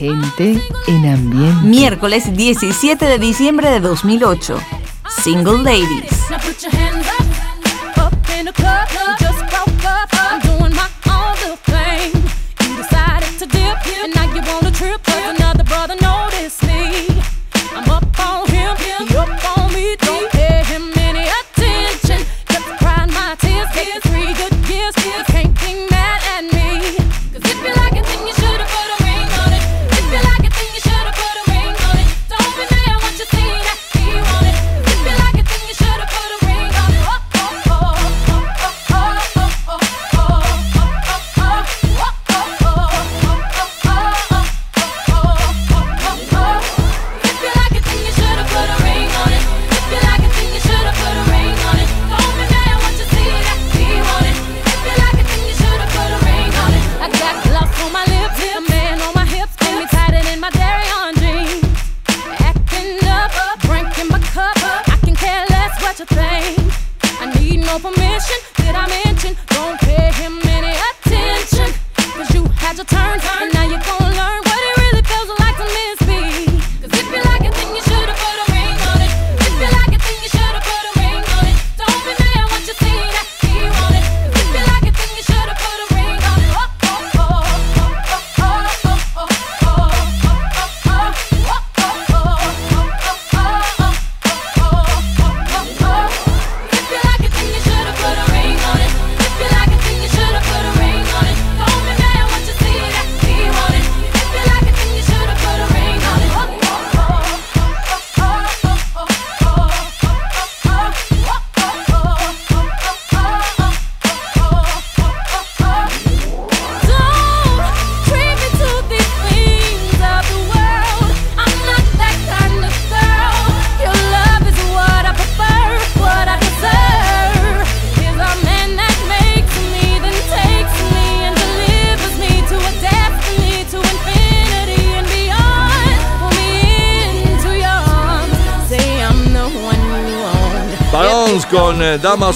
gente en ambiente. Miércoles 17 de diciembre de 2008. Single Ladies.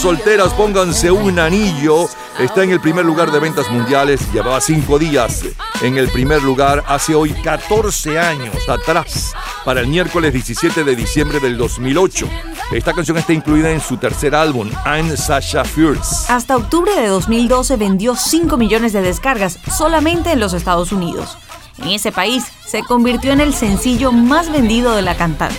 Solteras, pónganse un anillo. Está en el primer lugar de ventas mundiales. Llevaba cinco días en el primer lugar hace hoy 14 años atrás, para el miércoles 17 de diciembre del 2008. Esta canción está incluida en su tercer álbum, I'm Sasha Fierce. Hasta octubre de 2012 vendió 5 millones de descargas solamente en los Estados Unidos. En ese país se convirtió en el sencillo más vendido de la cantante.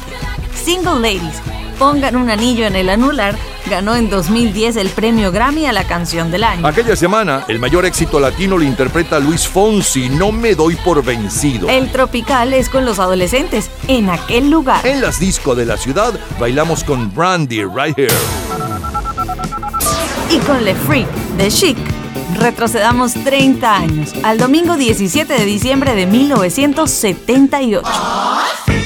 Single Ladies, pongan un anillo en el anular ganó en 2010 el premio Grammy a la canción del año. Aquella semana, el mayor éxito latino lo interpreta Luis Fonsi, No me doy por vencido. El tropical es con los adolescentes, en aquel lugar. En las discos de la ciudad, bailamos con Brandy Right Here. Y con Le Freak de Chic, retrocedamos 30 años, al domingo 17 de diciembre de 1978. Le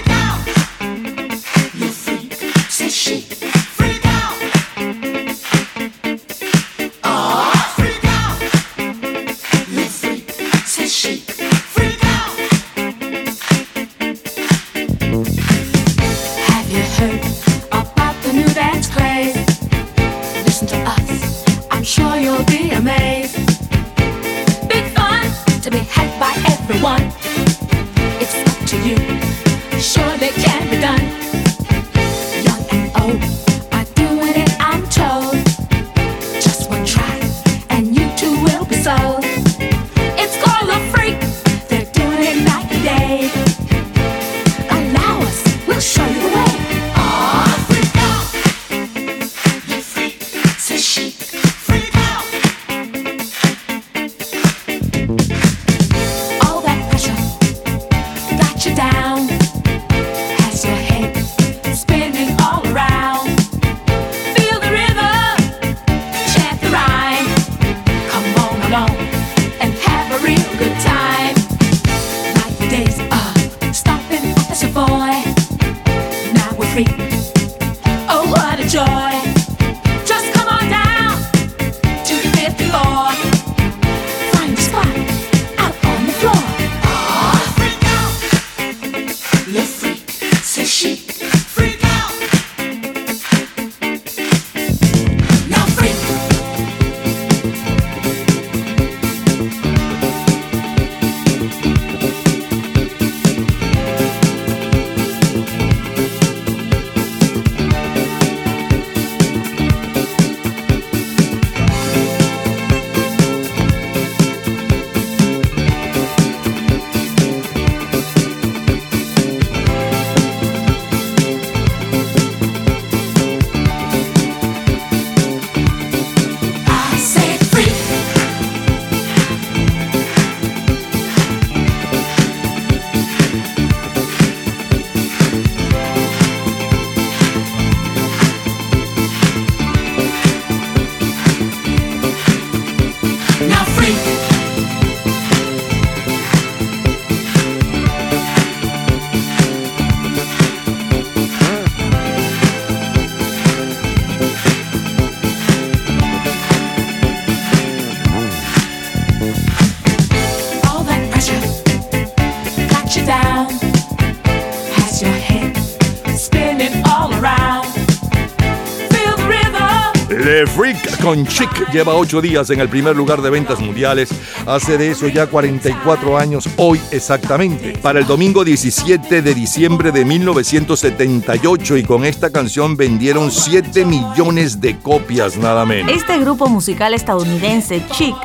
con Chic lleva ocho días en el primer lugar de ventas mundiales. Hace de eso ya 44 años, hoy exactamente. Para el domingo 17 de diciembre de 1978 y con esta canción vendieron 7 millones de copias nada menos. Este grupo musical estadounidense, Chic,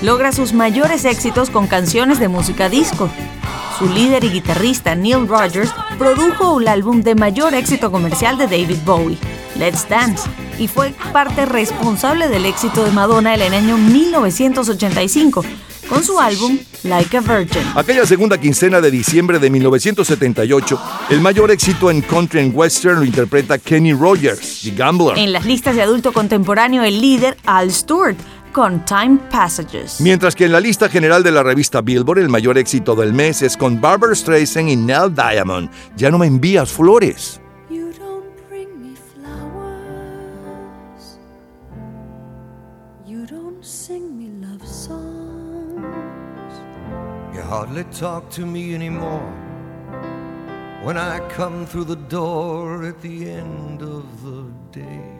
logra sus mayores éxitos con canciones de música disco. Su líder y guitarrista Neil Rogers produjo el álbum de mayor éxito comercial de David Bowie, Let's Dance, y fue parte responsable del éxito de Madonna en el año 1985 con su álbum Like a Virgin. Aquella segunda quincena de diciembre de 1978, el mayor éxito en country and western lo interpreta Kenny Rogers, The Gambler. En las listas de adulto contemporáneo, el líder Al Stewart con Time Passages. Mientras que en la lista general de la revista Billboard el mayor éxito del mes es con Barbara Streisand y Nell Diamond. Ya no me envías flores. Sing me love songs. You hardly talk to me anymore. When I come through the door at the end of the day.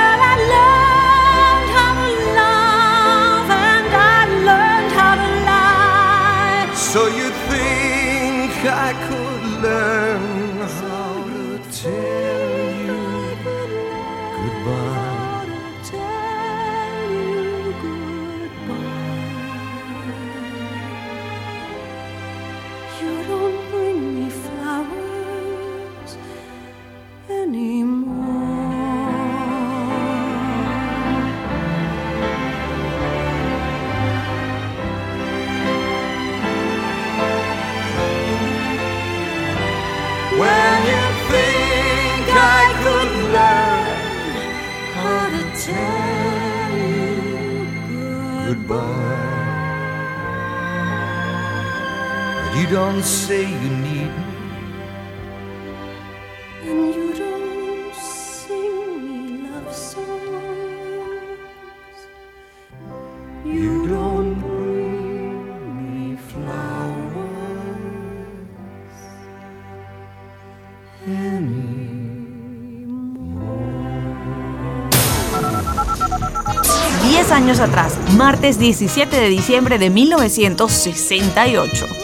So you think I could learn how to tell don't say you need me. And you don't sing me love songs. You don't bring me flowers Diez años atrás, martes 17 de diciembre de 1968.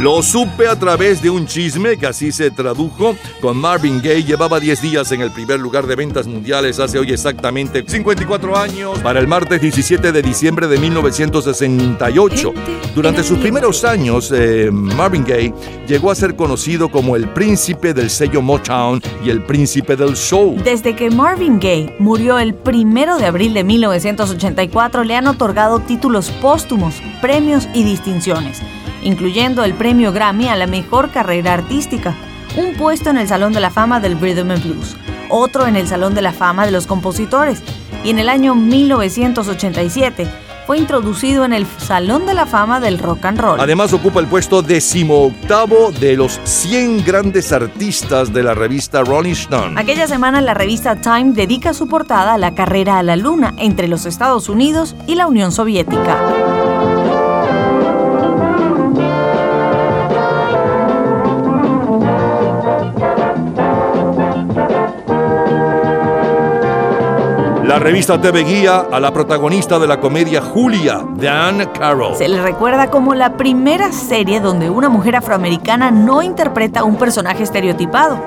Lo supe a través de un chisme que así se tradujo con Marvin Gaye. Llevaba 10 días en el primer lugar de ventas mundiales hace hoy exactamente 54 años para el martes 17 de diciembre de 1968. Durante sus primeros años, eh, Marvin Gaye llegó a ser conocido como el príncipe del sello Motown y el príncipe del soul. Desde que Marvin Gaye murió el primero de abril de 1984, le han otorgado títulos póstumos, premios y distinciones, incluyendo el premio Grammy a la mejor carrera artística, un puesto en el Salón de la Fama del Rhythm and Blues, otro en el Salón de la Fama de los Compositores, y en el año 1987 fue introducido en el Salón de la Fama del Rock and Roll. Además ocupa el puesto decimoctavo de los 100 grandes artistas de la revista Rolling Stone. Aquella semana la revista Time dedica su portada a la carrera a la Luna entre los Estados Unidos y la Unión Soviética. La revista TV guía a la protagonista de la comedia Julia, Dan Carroll. Se le recuerda como la primera serie donde una mujer afroamericana no interpreta un personaje estereotipado.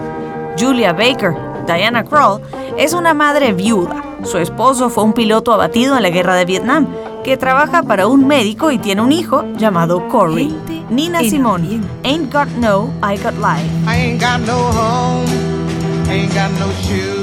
Julia Baker, Diana Krall, es una madre viuda. Su esposo fue un piloto abatido en la guerra de Vietnam, que trabaja para un médico y tiene un hijo llamado Corey. Nina Simone, Ain't Got No, I Got Life. I ain't got no home, ain't got no shoes,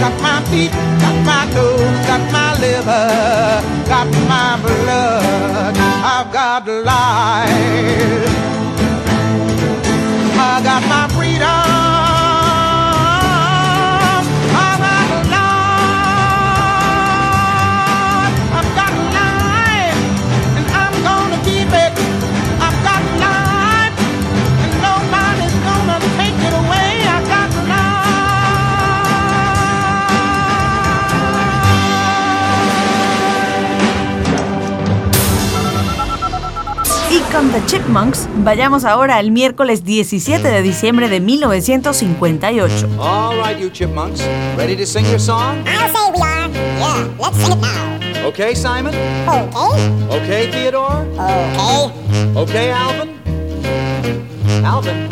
got my feet, got my toes, got my liver, got my blood. I've got life. I got my freedom. Y con The Chipmunks, vayamos ahora al miércoles 17 de diciembre de 1958. All right, you chipmunks, ready to sing your song? I'll say we are. Yeah, let's sing it now. Okay, Simon? Okay, Okay, Theodore? okay. Okay? Alvin? Alvin!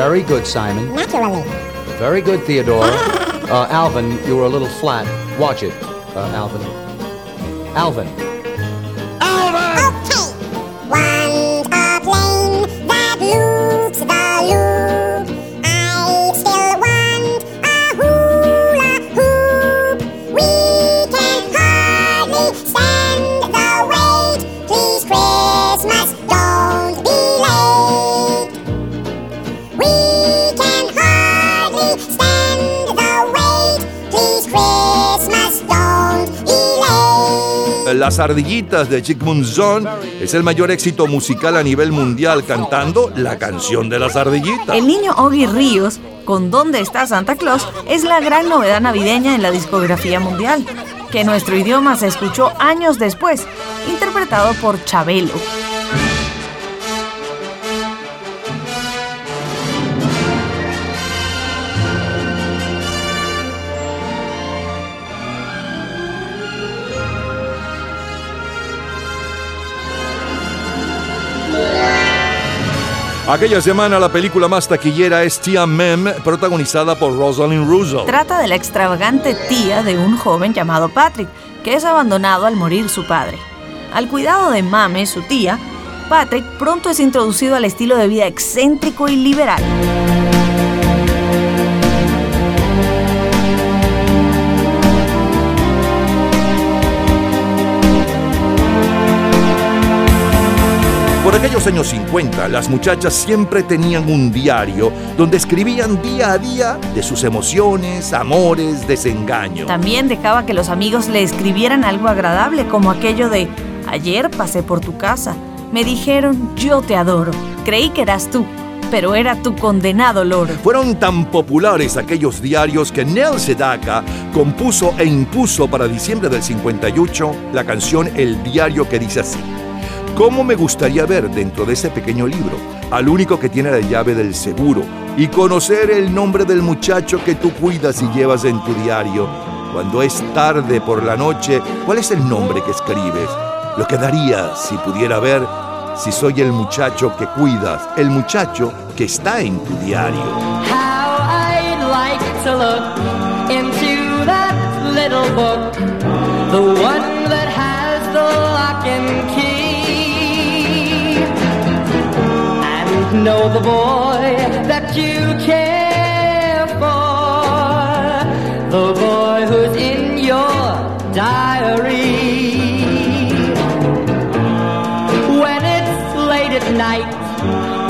Very good, Simon. Naturally. Very good, Theodore. Uh, Alvin, you were a little flat. Watch it, uh, Alvin. Alvin. Las ardillitas de Chickmun Zone es el mayor éxito musical a nivel mundial cantando la canción de las ardillitas. El niño Oggy Ríos, con ¿Dónde está Santa Claus?, es la gran novedad navideña en la discografía mundial, que nuestro idioma se escuchó años después, interpretado por Chabelo. Aquella semana la película más taquillera es Tia Mem, protagonizada por Rosalind Russo. Trata de la extravagante tía de un joven llamado Patrick, que es abandonado al morir su padre. Al cuidado de Mame, su tía, Patrick pronto es introducido al estilo de vida excéntrico y liberal. Años 50, las muchachas siempre tenían un diario donde escribían día a día de sus emociones, amores, desengaños. También dejaba que los amigos le escribieran algo agradable, como aquello de, ayer pasé por tu casa, me dijeron, yo te adoro, creí que eras tú, pero era tu condenado loro. Fueron tan populares aquellos diarios que Nel Sedaka compuso e impuso para diciembre del 58 la canción El diario que dice así. ¿Cómo me gustaría ver dentro de ese pequeño libro al único que tiene la llave del seguro y conocer el nombre del muchacho que tú cuidas y llevas en tu diario? Cuando es tarde por la noche, ¿cuál es el nombre que escribes? Lo que daría si pudiera ver si soy el muchacho que cuidas, el muchacho que está en tu diario. How I'd like to look into that little know the boy that you care for, the boy who's in your diary. When it's late at night,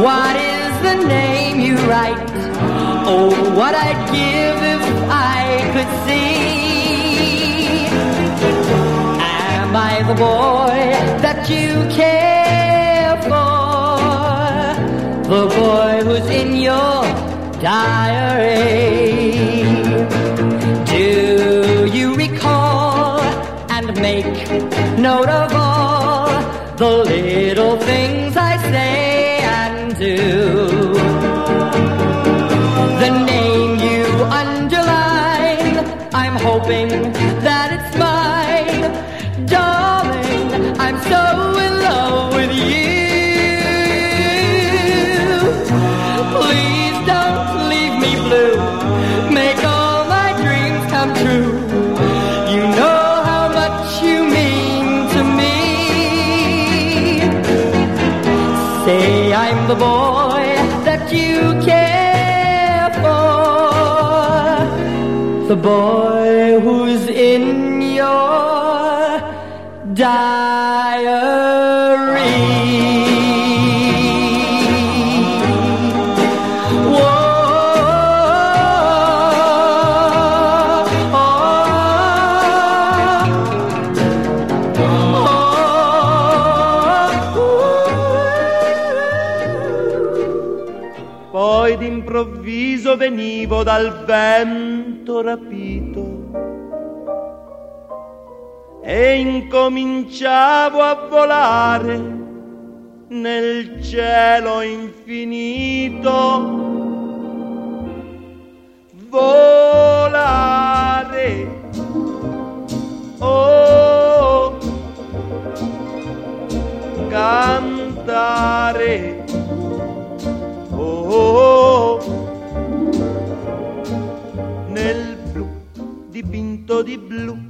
what is the name you write? Oh, what I'd give if I could see. Am I the boy that you care? The boy who's in your diary. Do you recall and make note of all the little things I say and do? The name you underline, I'm hoping boy who's in your diary. Poi d'improvviso venivo dal vento rapito e incominciavo a volare nel cielo infinito. Volare. Oh, oh. cantare. Oh, oh, nel blu dipinto di blu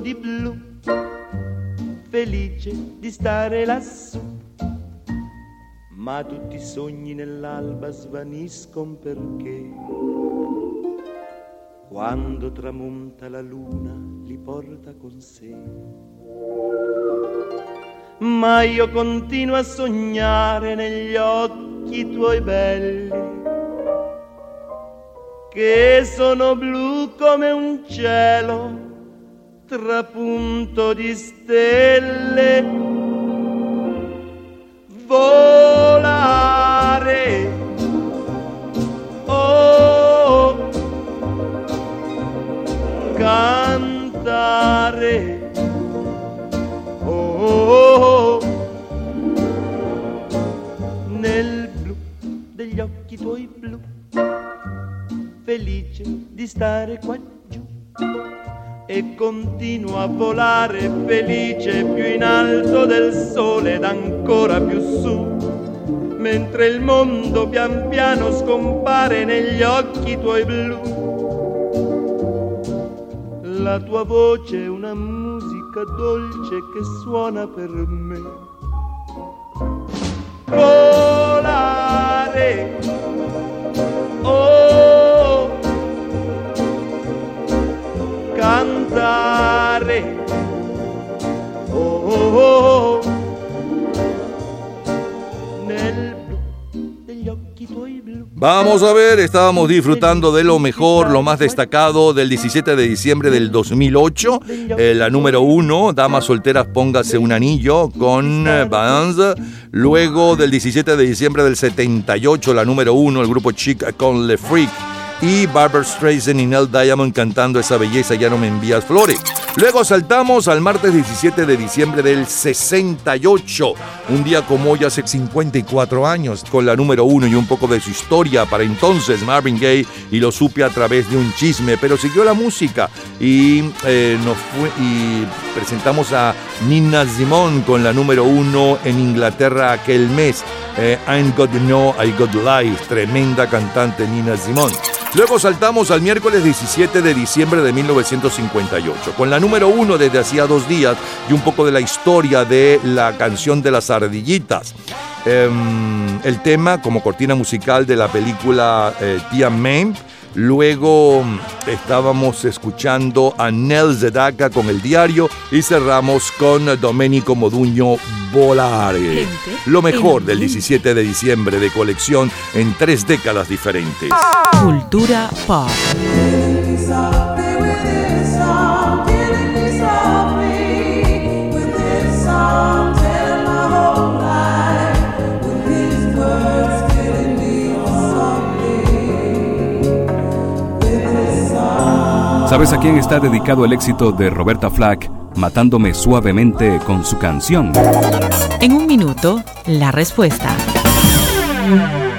di blu, felice di stare lassù. Ma tutti i sogni nell'alba svaniscono perché quando tramonta la luna li porta con sé. Ma io continuo a sognare negli occhi tuoi belli, che sono blu come un cielo trapunto di stelle. Volare, oh, cantare, oh, nel blu degli occhi tuoi blu, felice di stare qua giù e continuo a volare felice più in alto del sole ed ancora più su, mentre il mondo pian piano scompare negli occhi tuoi blu. La tua voce è una musica dolce che suona per me. Volare, oh, Vamos a ver, estábamos disfrutando de lo mejor, lo más destacado del 17 de diciembre del 2008. Eh, la número uno, Damas Solteras Póngase un Anillo con eh, Vans. Luego del 17 de diciembre del 78, la número uno, el grupo Chic con Le Freak. Y Barbara Streisand y Neil Diamond cantando esa belleza, ya no me envías flores. Luego saltamos al martes 17 de diciembre del 68, un día como hoy hace 54 años, con la número uno y un poco de su historia. Para entonces Marvin Gaye y lo supe a través de un chisme, pero siguió la música y, eh, nos fue, y presentamos a Nina Simone con la número uno en Inglaterra aquel mes. Eh, I'm God Know, I Got Life, tremenda cantante Nina Simone. Luego saltamos al miércoles 17 de diciembre de 1958, con la número uno desde hacía dos días y un poco de la historia de la canción de las ardillitas. Em, el tema como cortina musical de la película eh, Tia May. Luego estábamos escuchando a Nel Zedaka con el diario y cerramos con Domenico Moduño Volare. Lo mejor del 17 de diciembre de colección en tres décadas diferentes. Cultura pop. ¿Sabes a quién está dedicado el éxito de Roberta Flack, Matándome suavemente con su canción? En un minuto, la respuesta.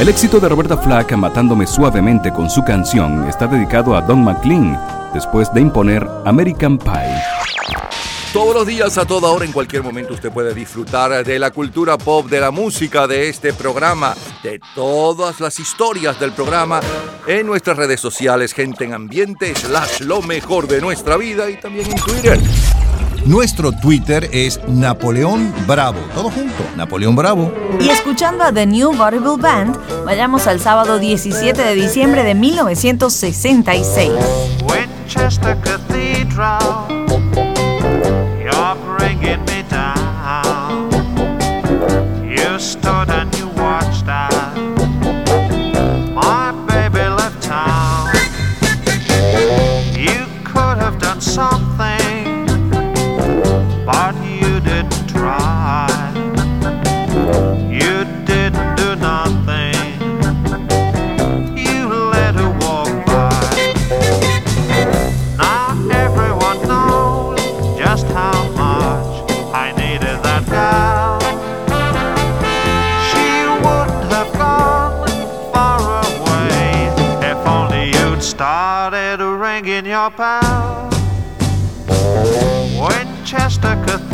El éxito de Roberta Flack, Matándome suavemente con su canción, está dedicado a Don McLean, después de imponer American Pie. Todos los días, a toda hora, en cualquier momento, usted puede disfrutar de la cultura pop, de la música, de este programa, de todas las historias del programa en nuestras redes sociales, gente en ambiente, slash lo mejor de nuestra vida y también en Twitter. Nuestro Twitter es Napoleón Bravo. Todo junto, Napoleón Bravo. Y escuchando a The New Vaudeville Band, vayamos al sábado 17 de diciembre de 1966. Winchester Cathedral, you're bringing me down. You stood and you your bell. Winchester Cathedral,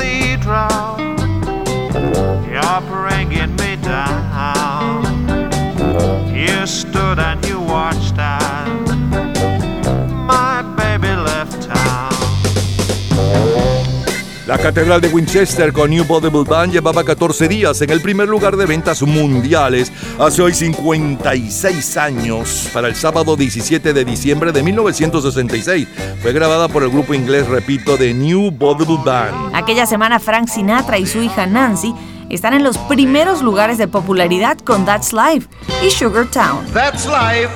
Catedral de Winchester con New Vaudeville Band llevaba 14 días en el primer lugar de ventas mundiales hace hoy 56 años. Para el sábado 17 de diciembre de 1966 fue grabada por el grupo inglés, repito, de New Vaudeville Band. Aquella semana Frank Sinatra y su hija Nancy están en los primeros lugares de popularidad con That's Life y Sugar Town. That's life.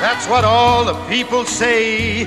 That's what all the people say.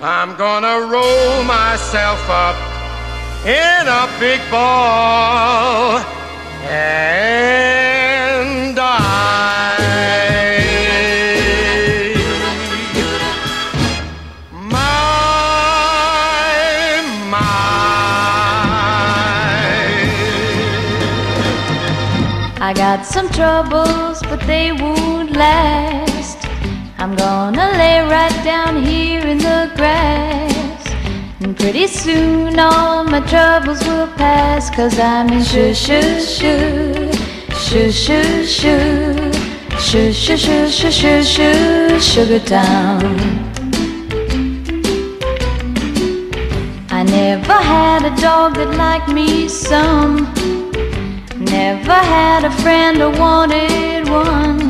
I'm gonna roll myself up in a big ball and die. My, my. I got some troubles, but they won't. I'm gonna lay right down here in the grass. And pretty soon all my troubles will pass. Cause I'm in shoo shoo shoo, shoo shoo shoo, shoo shoo shoo shoo shoo shoo, Sugar Town. I never had a dog that liked me some. never had a friend wanted one.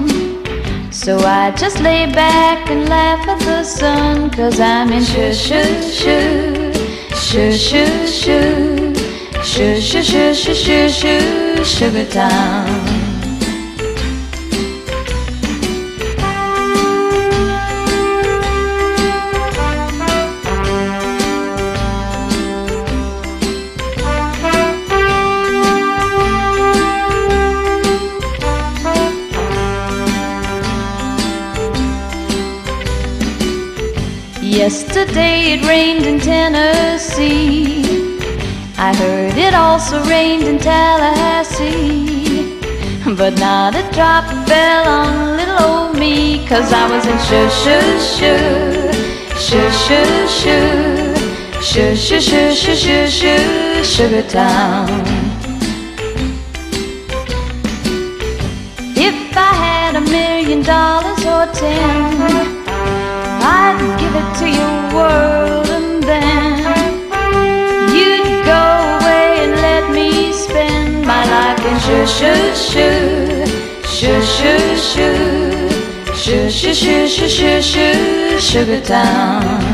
So I just lay back and laugh at the sun, cause I'm in shoo shoo shoo, shoo shoo shoo, shoo shoo shoo shoo shoo shoo, sugar town. Yesterday it rained in Tennessee. I heard it also rained in Tallahassee. But not a drop fell on little old me, cause I was in shoo shoo shoo, shoo shoo shoo, shoo shoo shoo shoo shoo shoo, sugar town. If I had a million dollars or ten, to your world and then you'd go away and let me spend my life in shoo shoo shoo, shoo shoo shoo, shoo shoo shoo shoo shoo shoo, sugar town.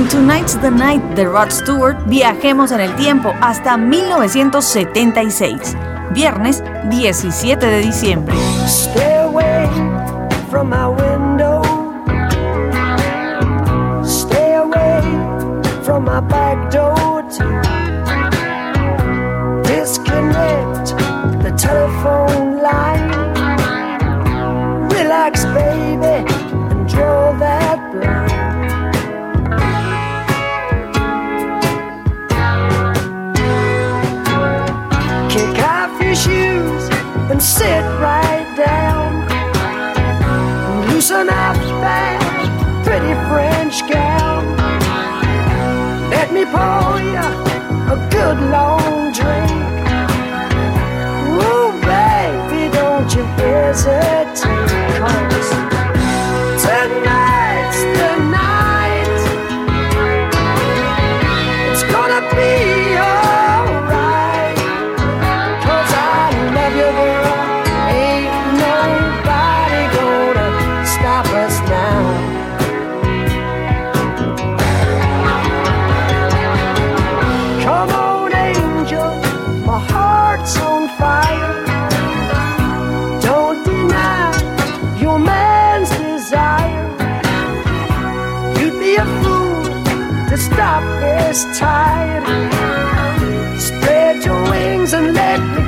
Con Tonight's the Night de Rod Stewart viajemos en el tiempo hasta 1976, viernes 17 de diciembre. Good long drink. Ooh, baby, don't you hesitate. And let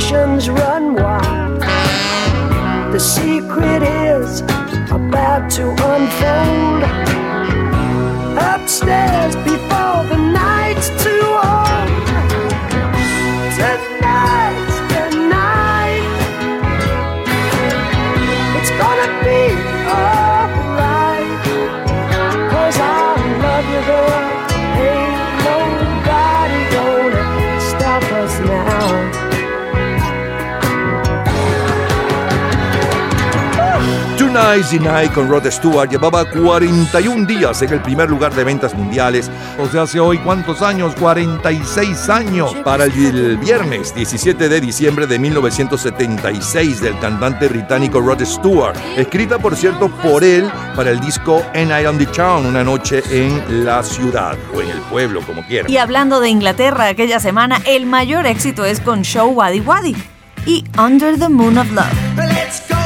inhibitions run wild. The secret is about to unfold. Upstairs Crazy Night con Rod Stewart llevaba 41 días en el primer lugar de ventas mundiales. O sea, hace hoy cuántos años? 46 años. Para el viernes 17 de diciembre de 1976 del cantante británico Rod Stewart. Escrita, por cierto, por él para el disco And I on the Town, una noche en la ciudad o en el pueblo, como quieran. Y hablando de Inglaterra aquella semana, el mayor éxito es con Show Waddy Waddy y Under the Moon of Love.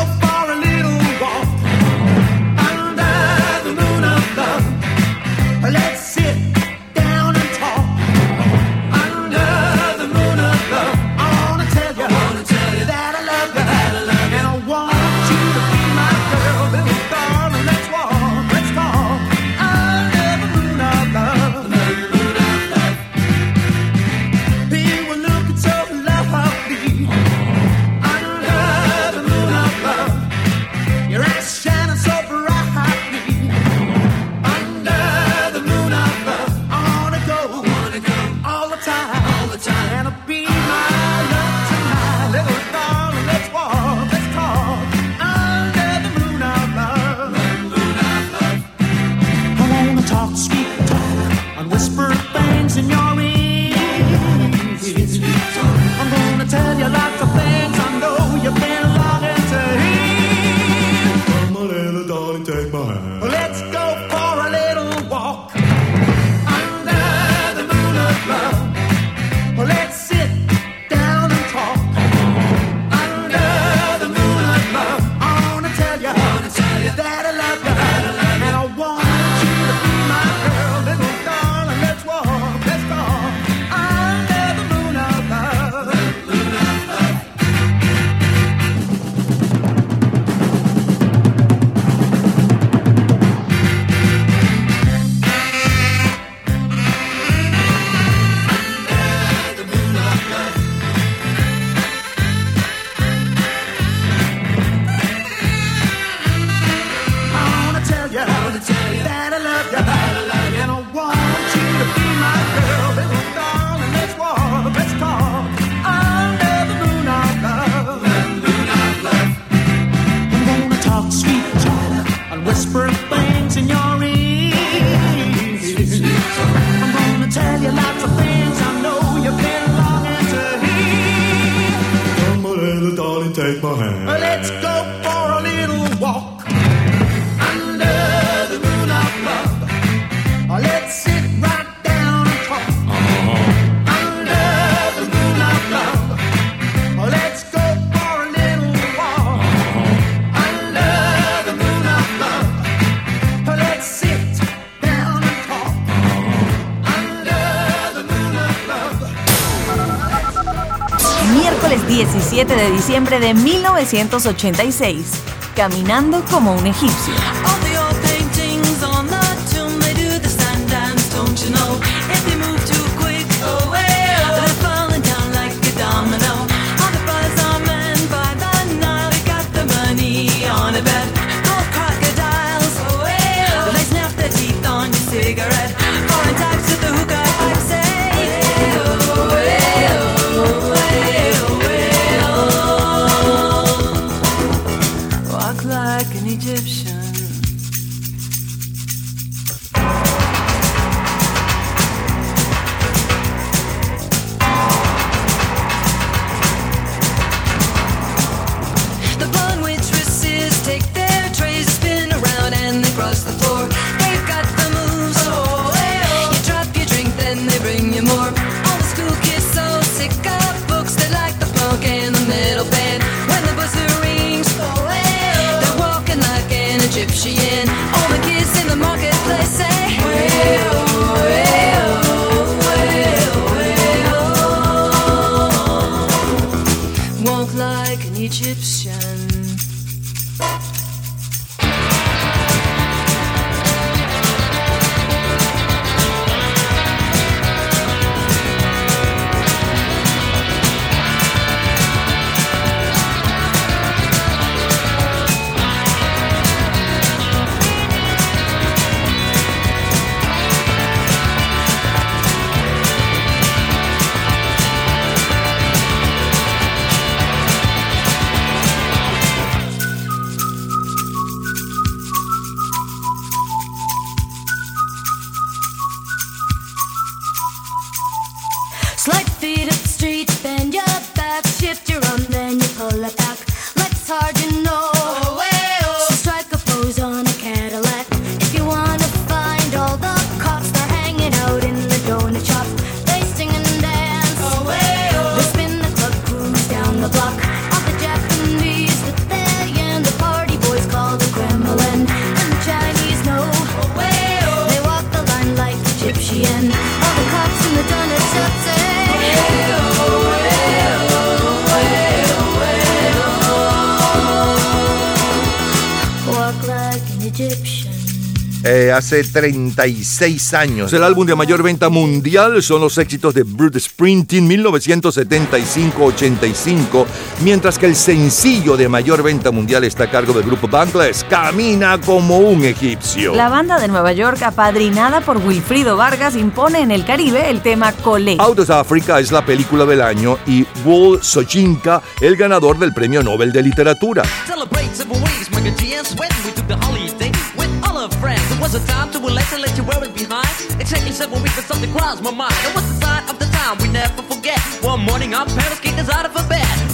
de diciembre de 1986, caminando como un egipcio. Eh, hace 36 años. El álbum de mayor venta mundial son los éxitos de Bruce Springsteen 1975-85, mientras que el sencillo de mayor venta mundial está a cargo del grupo Bangladesh, Camina como un egipcio. La banda de Nueva York, apadrinada por Wilfrido Vargas, impone en el Caribe el tema Colé. Out of Africa es la película del año y Wol Sojinka, el ganador del Premio Nobel de Literatura. Celebrate It was a time to relax and let you wear it behind. Exactly seven weeks, but something crossed my mind. It was the sign of the time we never forget. One morning, our parents kicked us out of a bed.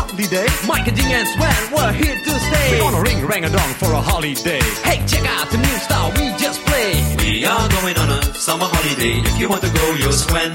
Mike and Ding and Sven, we're here to stay. We're gonna ring rang a dong for a holiday Hey, check out the new style we just played. We are going on a summer holiday. If you want to go, you'll swim.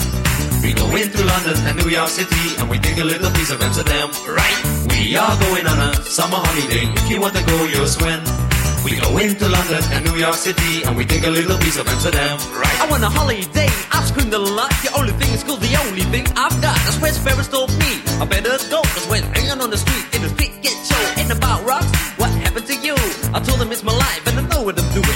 We go into London and New York City and we take a little piece of Amsterdam, right? We are going on a summer holiday. If you want to go, you'll swim. We go into London and New York City and we take a little piece of Amsterdam, right? I want a holiday, I've screamed a lot. The only thing is cool, the only thing I've got. That's where Ferris told me. I better go, cause when hanging on the street, in the street get show. Ain't about rocks, what happened to you? I told him it's my life and I know what I'm doing.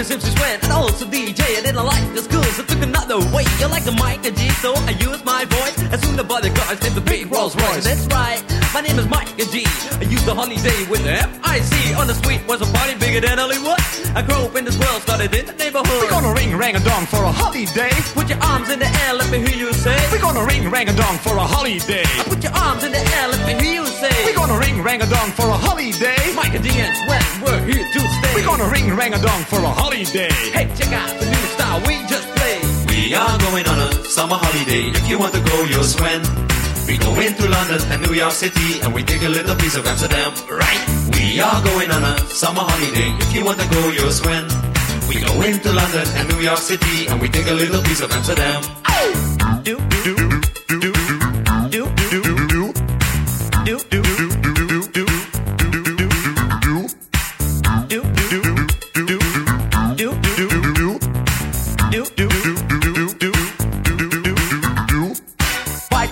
is MC Swan and also DJ. I didn't like the school, so took another way. You like the mic and G, so I used my voice. As soon as the bodyguards named the big Rolls Royce. That's right, my name is Mike and G. I used the holiday with the F-I-C. On the street was a party bigger than Hollywood. I grew up in this world, started in the neighborhood. We're gonna ring rang a dong for a holiday. Put your arms in the air, let me hear you say. We're gonna ring rang a dong for a holiday. Put your arms in the air, let me hear you say. We're gonna ring rang a dong for a holiday. Mike and D and Sweat, we're here to stay. We're gonna ring rang a dong for a holiday. Hey, check out the new style we just played. We are going on a summer holiday. If you want to go, you'll swim. We go into London and New York City and we take a little piece of Amsterdam, right? We are going on a summer holiday. If you want to go, you'll swim. We go into London and New York City and we take a little piece of Amsterdam. Do, do,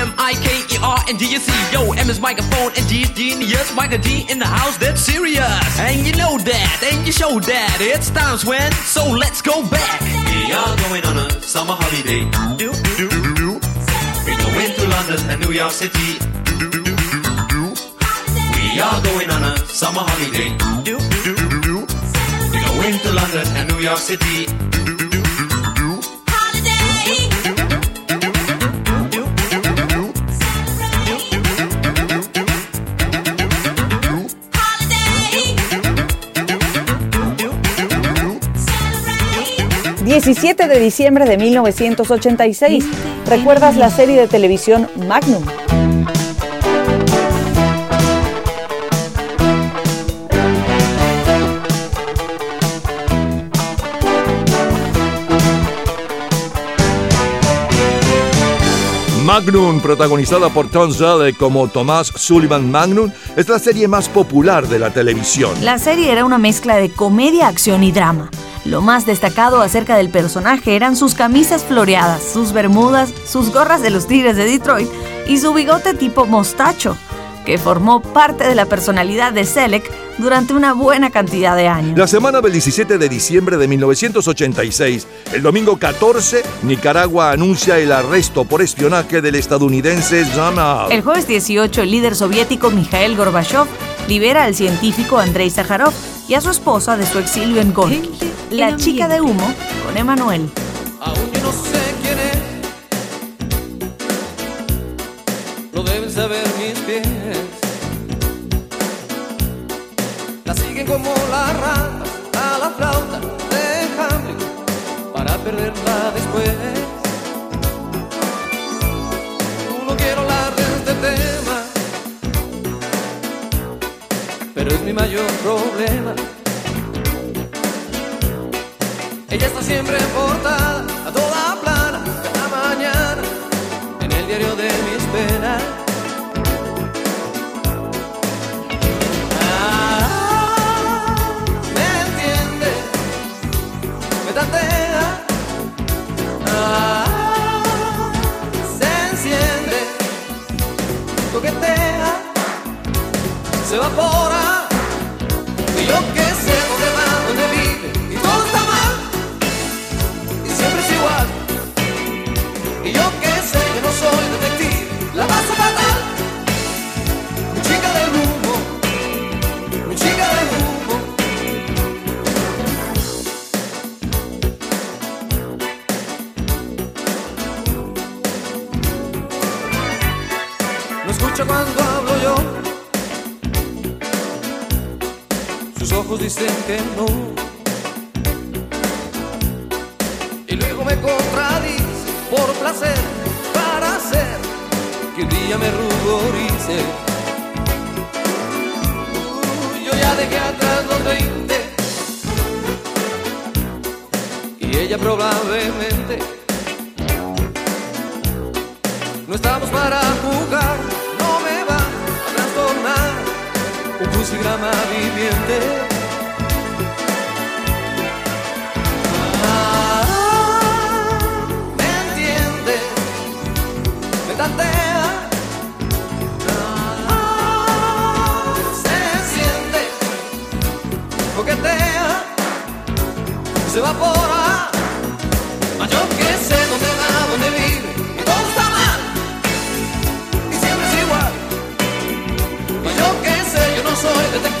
M I K E R N D S E. Yo, M is microphone and G is genius. Michael G in the house, that's serious. And you know that, and you show that. It's times when, so let's go back. We are going on a summer holiday. Do, do, do, do. We go into London and New York City. We are going on a summer holiday. Do, do, do, do. We go into London and New York City. 17 de diciembre de 1986. ¿Recuerdas la serie de televisión Magnum? Magnum, protagonizada por Tom Selleck como Tomás Sullivan Magnum, es la serie más popular de la televisión. La serie era una mezcla de comedia, acción y drama. Lo más destacado acerca del personaje eran sus camisas floreadas, sus bermudas, sus gorras de los Tigres de Detroit y su bigote tipo mostacho, que formó parte de la personalidad de Selleck durante una buena cantidad de años. La semana del 17 de diciembre de 1986, el domingo 14, Nicaragua anuncia el arresto por espionaje del estadounidense Zamal. El jueves 18, el líder soviético Mikhail Gorbachev libera al científico Andrei Sájarov y a su esposa de su exilio en Gorky. La chica de humo con Emanuel. Aún yo no sé quién es, lo deben saber mis pies. La siguen como la rata a la flauta de Hamlet para perderla después. No quiero hablar de este tema, pero es mi mayor problema. Ella está siempre en portada, a toda plana, cada mañana, en el diario de mis que no. y luego me contradice por placer para hacer que un día me ruborice. Uh, yo ya dejé atrás los 20 y ella probablemente no estamos para jugar, no me va a trastornar un crucigrama viviente. Se evapora. Mas yo que sé dónde va, dónde vive, y todo está mal, y siempre es igual. Mas yo que sé, yo no soy detective,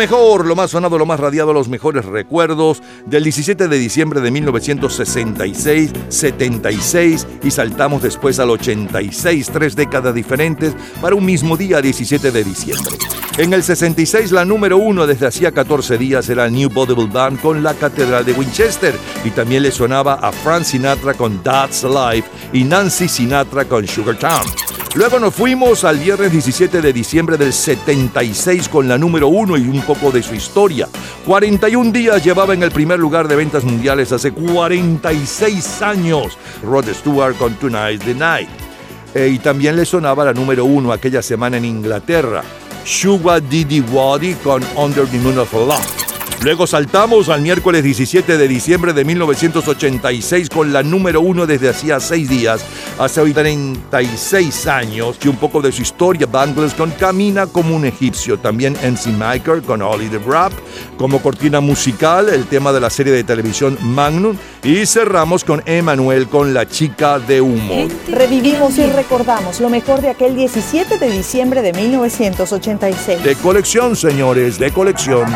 mejor, lo más sonado, lo más radiado, los mejores recuerdos del 17 de diciembre de 1966, 76 y saltamos después al 86, tres décadas diferentes para un mismo día, 17 de diciembre. En el 66, la número uno desde hacía 14 días era New Vaudeville Band con la Catedral de Winchester y también le sonaba a Frank Sinatra con That's Life y Nancy Sinatra con Sugar Town. Luego nos fuimos al viernes 17 de diciembre del 76 con la número uno y un poco de su historia. 41 días llevaba en el primer lugar de ventas mundiales hace 46 años. Rod Stewart con Tonight's the Night. Eh, y también le sonaba la número uno aquella semana en Inglaterra. Sugar Diddy Waddy con Under the Moon of Love. Luego saltamos al miércoles 17 de diciembre de 1986 con la número uno desde hacía seis días, hace hoy 36 años, y un poco de su historia, Bangles con Camina como un egipcio, también MC Michael con Ollie the Rap, como cortina musical, el tema de la serie de televisión Magnum, y cerramos con Emanuel con La chica de humo. Revivimos y recordamos lo mejor de aquel 17 de diciembre de 1986. De colección, señores, de colección.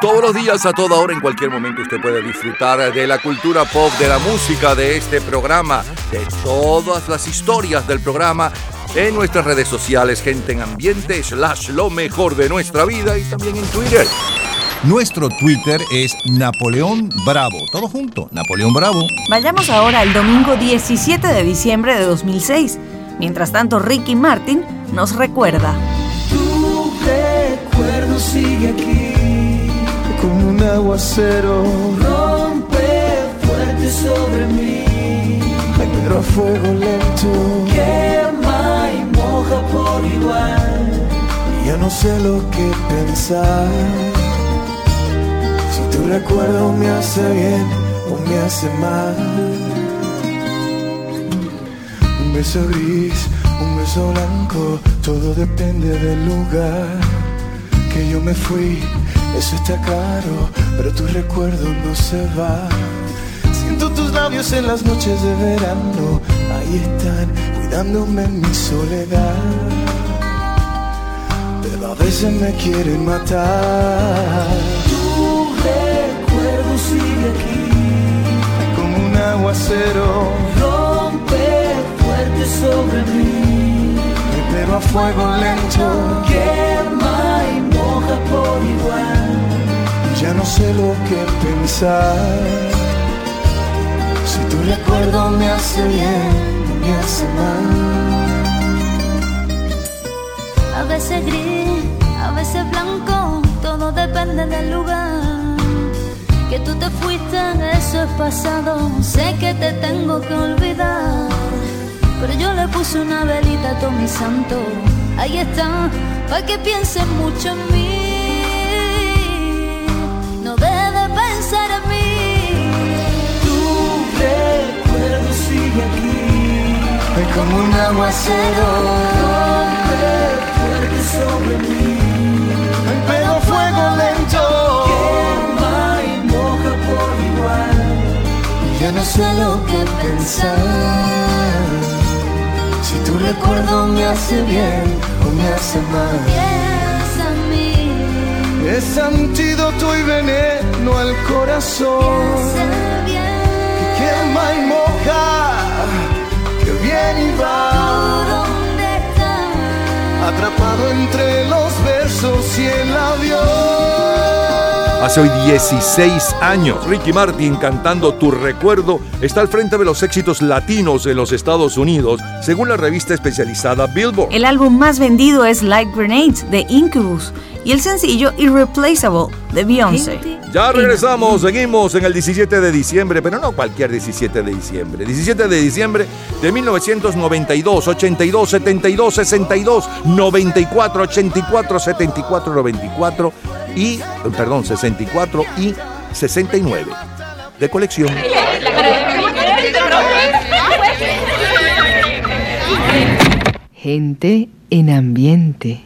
Todos los días, a toda hora, en cualquier momento, usted puede disfrutar de la cultura pop, de la música, de este programa, de todas las historias del programa en nuestras redes sociales, gente en ambiente, slash lo mejor de nuestra vida y también en Twitter. Nuestro Twitter es Napoleón Bravo. Todo junto, Napoleón Bravo. Vayamos ahora al domingo 17 de diciembre de 2006. Mientras tanto, Ricky Martin nos recuerda. Tu recuerdo sigue aquí aguacero. Rompe fuerte sobre mí, Ay, pero a fuego lento. Quema y moja por igual. Y ya no sé lo que pensar. Si tu recuerdo me hace bien o me hace mal. Un beso gris, un beso blanco, todo depende del lugar que yo me fui. Eso está caro, pero tu recuerdo no se va. Siento tus labios en las noches de verano, ahí están, cuidándome en mi soledad. Pero a veces me quieren matar. Tu recuerdo sigue aquí, como un aguacero. Rompe fuerte sobre mí, pero a fuego lento. Quema y moja por igual. Ya no sé lo que pensar. Si tu recuerdo me hace bien me hace mal. A veces gris, a veces blanco, todo depende del lugar. Que tú te fuiste, eso es pasado. Sé que te tengo que olvidar. Pero yo le puse una velita a todo mi santo. Ahí está, para que pienses mucho en mí. Sigue aquí, es como un aguacero. Rompe fuerte sobre mí, pero a fuego lento. Quema y moja por igual. Ya no sé lo que pensar. Si tu recuerdo me hace bien o me hace mal. Piensa en mí. Es antídoto y veneno al corazón. Que quema y moja, Atrapado entre los versos y el avión. Hace hoy 16 años, Ricky Martin cantando Tu Recuerdo está al frente de los éxitos latinos en los Estados Unidos, según la revista especializada Billboard. El álbum más vendido es Like Grenades de Incubus y el sencillo Irreplaceable de Beyoncé. Ya regresamos, seguimos en el 17 de diciembre, pero no cualquier 17 de diciembre. 17 de diciembre de 1992, 82, 72, 62, 94, 84, 74, 94 y, perdón, 64 y 69 de colección. Gente en ambiente.